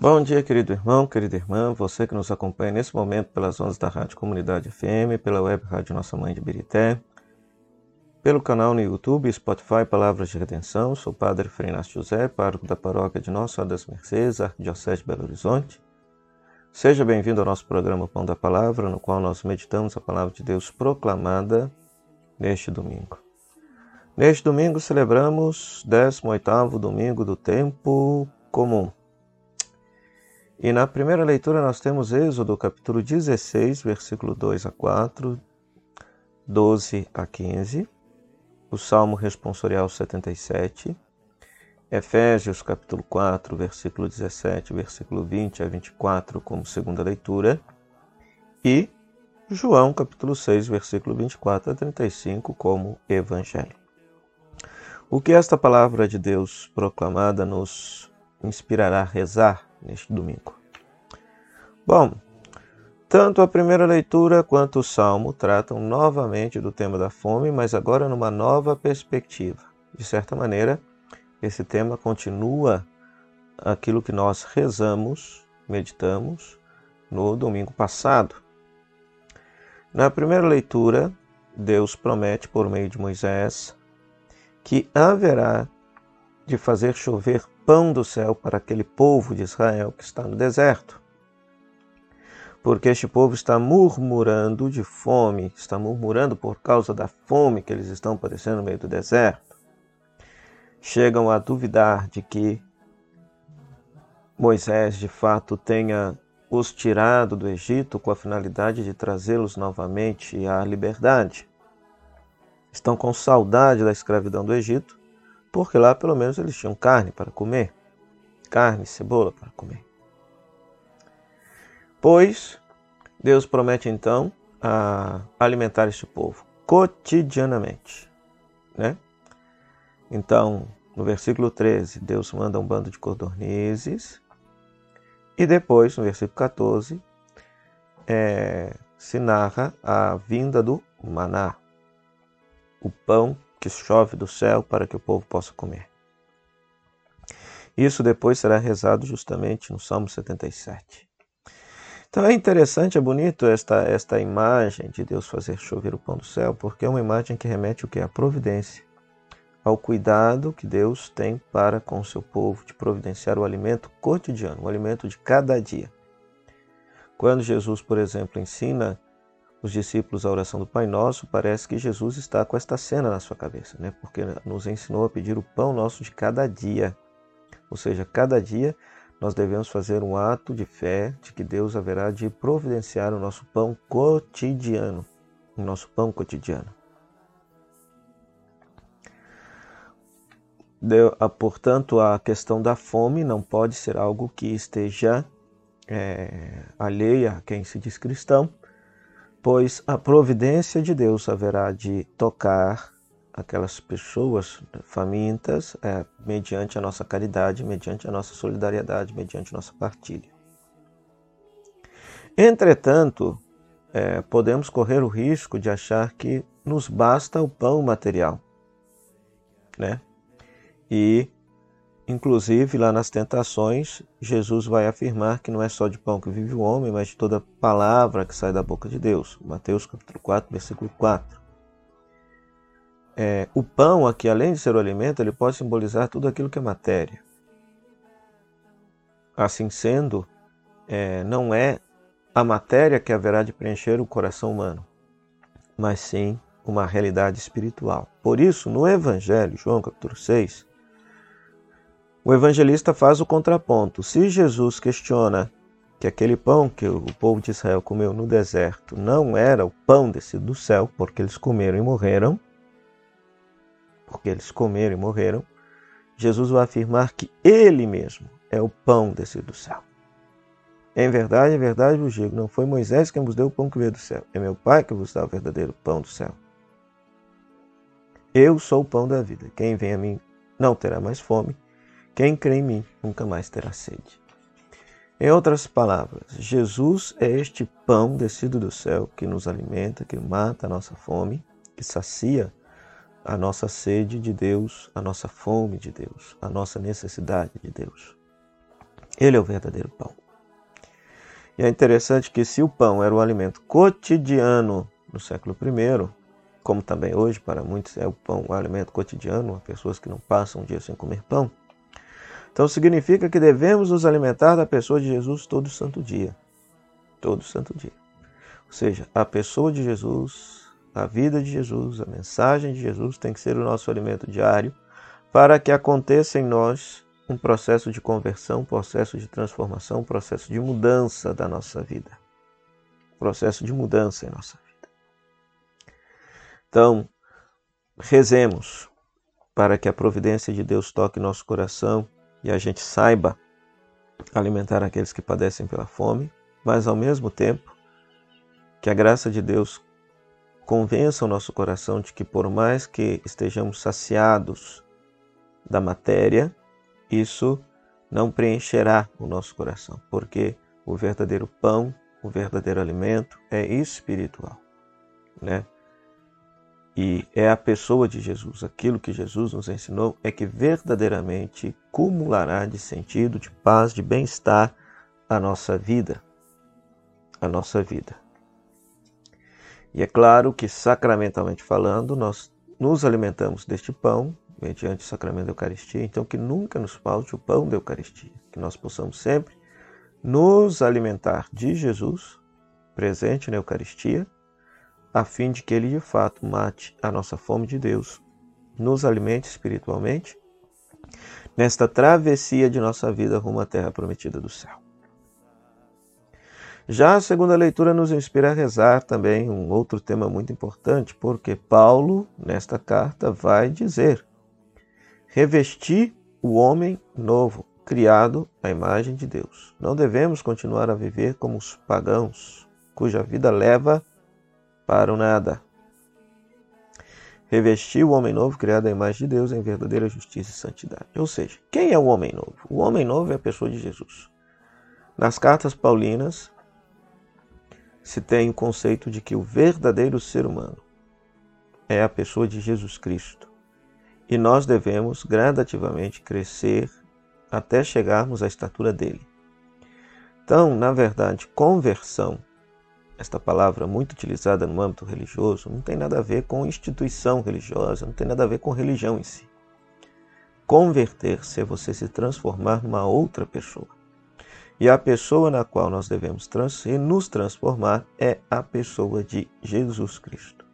Bom dia, querido irmão, querida irmã, você que nos acompanha nesse momento pelas ondas da Rádio Comunidade FM, pela web Rádio Nossa Mãe de Birité, pelo canal no YouTube, Spotify, Palavras de Redenção. Sou o Padre Freinácio José, pároco da paróquia de Nossa Senhora das Mercês, Arquidiocese de Belo Horizonte. Seja bem-vindo ao nosso programa Pão da Palavra, no qual nós meditamos a Palavra de Deus proclamada neste domingo. Neste domingo celebramos 18º domingo do tempo comum. E na primeira leitura nós temos Êxodo, capítulo 16, versículo 2 a 4, 12 a 15, o Salmo responsorial 77, Efésios, capítulo 4, versículo 17, versículo 20 a 24, como segunda leitura, e João, capítulo 6, versículo 24 a 35, como evangelho. O que esta palavra de Deus proclamada nos inspirará a rezar neste domingo. Bom, tanto a primeira leitura quanto o salmo tratam novamente do tema da fome, mas agora numa nova perspectiva. De certa maneira, esse tema continua aquilo que nós rezamos, meditamos no domingo passado. Na primeira leitura, Deus promete por meio de Moisés que haverá de fazer chover pão do céu para aquele povo de Israel que está no deserto. Porque este povo está murmurando de fome, está murmurando por causa da fome que eles estão padecendo no meio do deserto. Chegam a duvidar de que Moisés de fato tenha os tirado do Egito com a finalidade de trazê-los novamente à liberdade. Estão com saudade da escravidão do Egito porque lá pelo menos eles tinham carne para comer, carne, cebola para comer. Pois Deus promete então a alimentar este povo cotidianamente, né? Então, no versículo 13, Deus manda um bando de codornizes e depois, no versículo 14, é, se narra a vinda do maná, o pão chove do céu para que o povo possa comer. Isso depois será rezado justamente no Salmo 77. Então é interessante, é bonito esta, esta imagem de Deus fazer chover o pão do céu, porque é uma imagem que remete o que? A providência, ao cuidado que Deus tem para com o seu povo, de providenciar o alimento cotidiano, o alimento de cada dia. Quando Jesus, por exemplo, ensina os discípulos a oração do Pai Nosso, parece que Jesus está com esta cena na sua cabeça, né? porque nos ensinou a pedir o pão nosso de cada dia. Ou seja, cada dia nós devemos fazer um ato de fé de que Deus haverá de providenciar o nosso pão cotidiano. O nosso pão cotidiano. Portanto, a questão da fome não pode ser algo que esteja é, alheia a quem se diz cristão, pois a providência de Deus haverá de tocar aquelas pessoas famintas é, mediante a nossa caridade, mediante a nossa solidariedade, mediante a nossa partilha. Entretanto, é, podemos correr o risco de achar que nos basta o pão material, né? E Inclusive, lá nas tentações, Jesus vai afirmar que não é só de pão que vive o homem, mas de toda palavra que sai da boca de Deus. Mateus capítulo 4, versículo 4. É, o pão aqui, além de ser o alimento, ele pode simbolizar tudo aquilo que é matéria. Assim sendo, é, não é a matéria que haverá de preencher o coração humano, mas sim uma realidade espiritual. Por isso, no Evangelho, João capítulo 6, o evangelista faz o contraponto. Se Jesus questiona que aquele pão que o povo de Israel comeu no deserto não era o pão descido do céu, porque eles comeram e morreram, porque eles comeram e morreram, Jesus vai afirmar que ele mesmo é o pão descido do céu. Em verdade, em verdade vos digo, não foi Moisés quem vos deu o pão que veio do céu, é meu Pai que vos dá o verdadeiro pão do céu. Eu sou o pão da vida. Quem vem a mim não terá mais fome, quem crê em mim nunca mais terá sede. Em outras palavras, Jesus é este pão descido do céu que nos alimenta, que mata a nossa fome, que sacia a nossa sede de Deus, a nossa fome de Deus, a nossa necessidade de Deus. Ele é o verdadeiro pão. E é interessante que se o pão era o alimento cotidiano no século I, como também hoje para muitos é o pão o alimento cotidiano, há pessoas que não passam um dia sem comer pão. Então significa que devemos nos alimentar da pessoa de Jesus todo santo dia. Todo santo dia. Ou seja, a pessoa de Jesus, a vida de Jesus, a mensagem de Jesus tem que ser o nosso alimento diário para que aconteça em nós um processo de conversão, um processo de transformação, um processo de mudança da nossa vida. Um processo de mudança em nossa vida. Então, rezemos para que a providência de Deus toque nosso coração e a gente saiba alimentar aqueles que padecem pela fome, mas ao mesmo tempo que a graça de Deus convença o nosso coração de que por mais que estejamos saciados da matéria, isso não preencherá o nosso coração, porque o verdadeiro pão, o verdadeiro alimento é espiritual, né? E é a pessoa de Jesus. Aquilo que Jesus nos ensinou é que verdadeiramente cumulará de sentido, de paz, de bem-estar a nossa vida. A nossa vida. E é claro que, sacramentalmente falando, nós nos alimentamos deste pão mediante o sacramento da Eucaristia. Então, que nunca nos falte o pão da Eucaristia, que nós possamos sempre nos alimentar de Jesus, presente na Eucaristia, a fim de que Ele de fato mate a nossa fome de Deus, nos alimente espiritualmente, nesta travessia de nossa vida rumo à terra prometida do céu. Já a segunda leitura nos inspira a rezar também um outro tema muito importante, porque Paulo, nesta carta, vai dizer: revestir o homem novo, criado à imagem de Deus. Não devemos continuar a viver como os pagãos, cuja vida leva para o nada. Revestir o homem novo, criado à imagem de Deus, em verdadeira justiça e santidade. Ou seja, quem é o homem novo? O homem novo é a pessoa de Jesus. Nas cartas paulinas, se tem o conceito de que o verdadeiro ser humano é a pessoa de Jesus Cristo e nós devemos gradativamente crescer até chegarmos à estatura dele. Então, na verdade, conversão, esta palavra muito utilizada no âmbito religioso, não tem nada a ver com instituição religiosa, não tem nada a ver com religião em si. Converter-se é você se transformar numa outra pessoa. E a pessoa na qual nós devemos trans nos transformar é a pessoa de Jesus Cristo.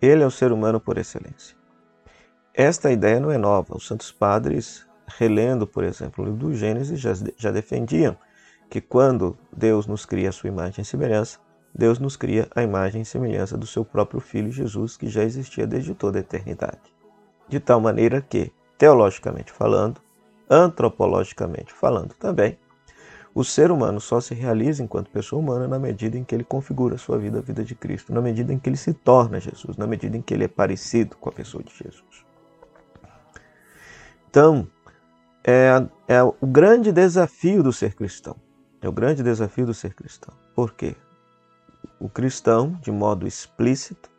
Ele é o ser humano por excelência. Esta ideia não é nova. Os santos padres, relendo, por exemplo, o livro do Gênesis, já, já defendiam que quando Deus nos cria a sua imagem e semelhança, Deus nos cria a imagem e semelhança do seu próprio Filho Jesus, que já existia desde toda a eternidade. De tal maneira que, teologicamente falando, antropologicamente falando também, o ser humano só se realiza enquanto pessoa humana na medida em que ele configura sua vida a vida de Cristo, na medida em que ele se torna Jesus, na medida em que ele é parecido com a pessoa de Jesus. Então, é, é o grande desafio do ser cristão. É o grande desafio do ser cristão. Por quê? O cristão, de modo explícito,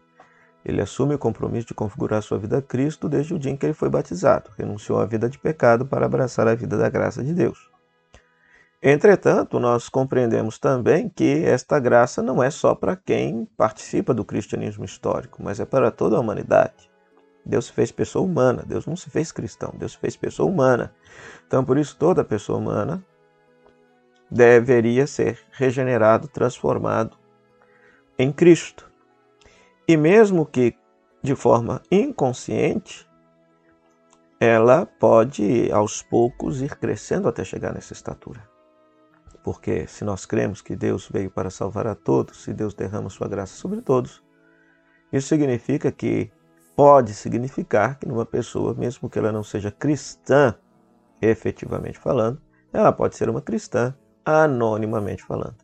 ele assume o compromisso de configurar sua vida a Cristo desde o dia em que ele foi batizado, renunciou à vida de pecado para abraçar a vida da graça de Deus. Entretanto, nós compreendemos também que esta graça não é só para quem participa do cristianismo histórico, mas é para toda a humanidade. Deus se fez pessoa humana, Deus não se fez cristão, Deus se fez pessoa humana. Então, por isso, toda pessoa humana deveria ser regenerado, transformado em Cristo. E mesmo que de forma inconsciente, ela pode aos poucos ir crescendo até chegar nessa estatura. Porque se nós cremos que Deus veio para salvar a todos e Deus derrama sua graça sobre todos, isso significa que pode significar que numa pessoa, mesmo que ela não seja cristã, efetivamente falando, ela pode ser uma cristã anonimamente falando.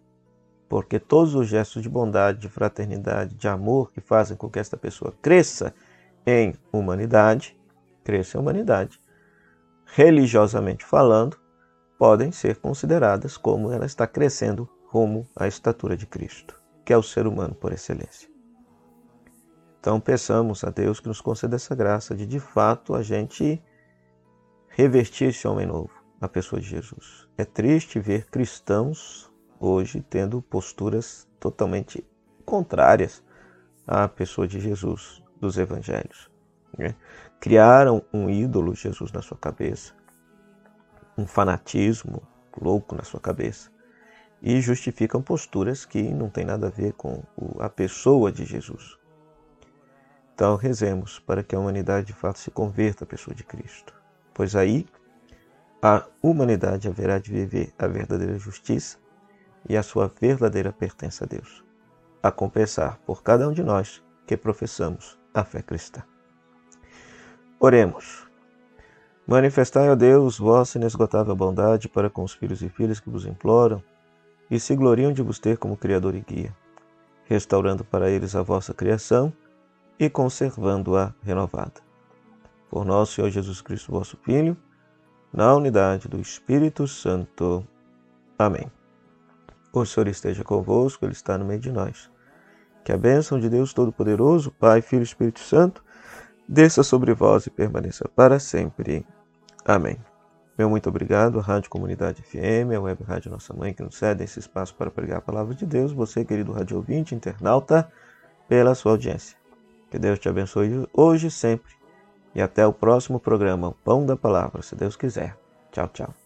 Porque todos os gestos de bondade, de fraternidade, de amor que fazem com que esta pessoa cresça em humanidade, cresça em humanidade, religiosamente falando, podem ser consideradas como ela está crescendo rumo à estatura de Cristo, que é o ser humano por excelência. Então peçamos a Deus que nos conceda essa graça de de fato a gente revestir esse homem novo, a pessoa de Jesus. É triste ver cristãos hoje tendo posturas totalmente contrárias à pessoa de Jesus dos evangelhos. Né? Criaram um ídolo Jesus na sua cabeça, um fanatismo louco na sua cabeça e justificam posturas que não têm nada a ver com a pessoa de Jesus. Então, rezemos para que a humanidade de fato se converta à pessoa de Cristo, pois aí a humanidade haverá de viver a verdadeira justiça e a sua verdadeira pertença a Deus, a compensar por cada um de nós que professamos a fé cristã. Oremos. Manifestai, ó Deus, vossa inesgotável bondade para com os filhos e filhas que vos imploram e se gloriam de vos ter como Criador e Guia, restaurando para eles a vossa criação e conservando-a renovada. Por nosso Senhor Jesus Cristo, vosso Filho, na unidade do Espírito Santo. Amém. O Senhor esteja convosco, Ele está no meio de nós. Que a bênção de Deus Todo-Poderoso, Pai, Filho e Espírito Santo, desça sobre vós e permaneça para sempre. Amém. Meu muito obrigado à Rádio Comunidade FM, a Web Rádio Nossa Mãe, que nos cede esse espaço para pregar a palavra de Deus. Você, querido rádio ouvinte, internauta, pela sua audiência. Que Deus te abençoe hoje e sempre. E até o próximo programa, Pão da Palavra, se Deus quiser. Tchau, tchau.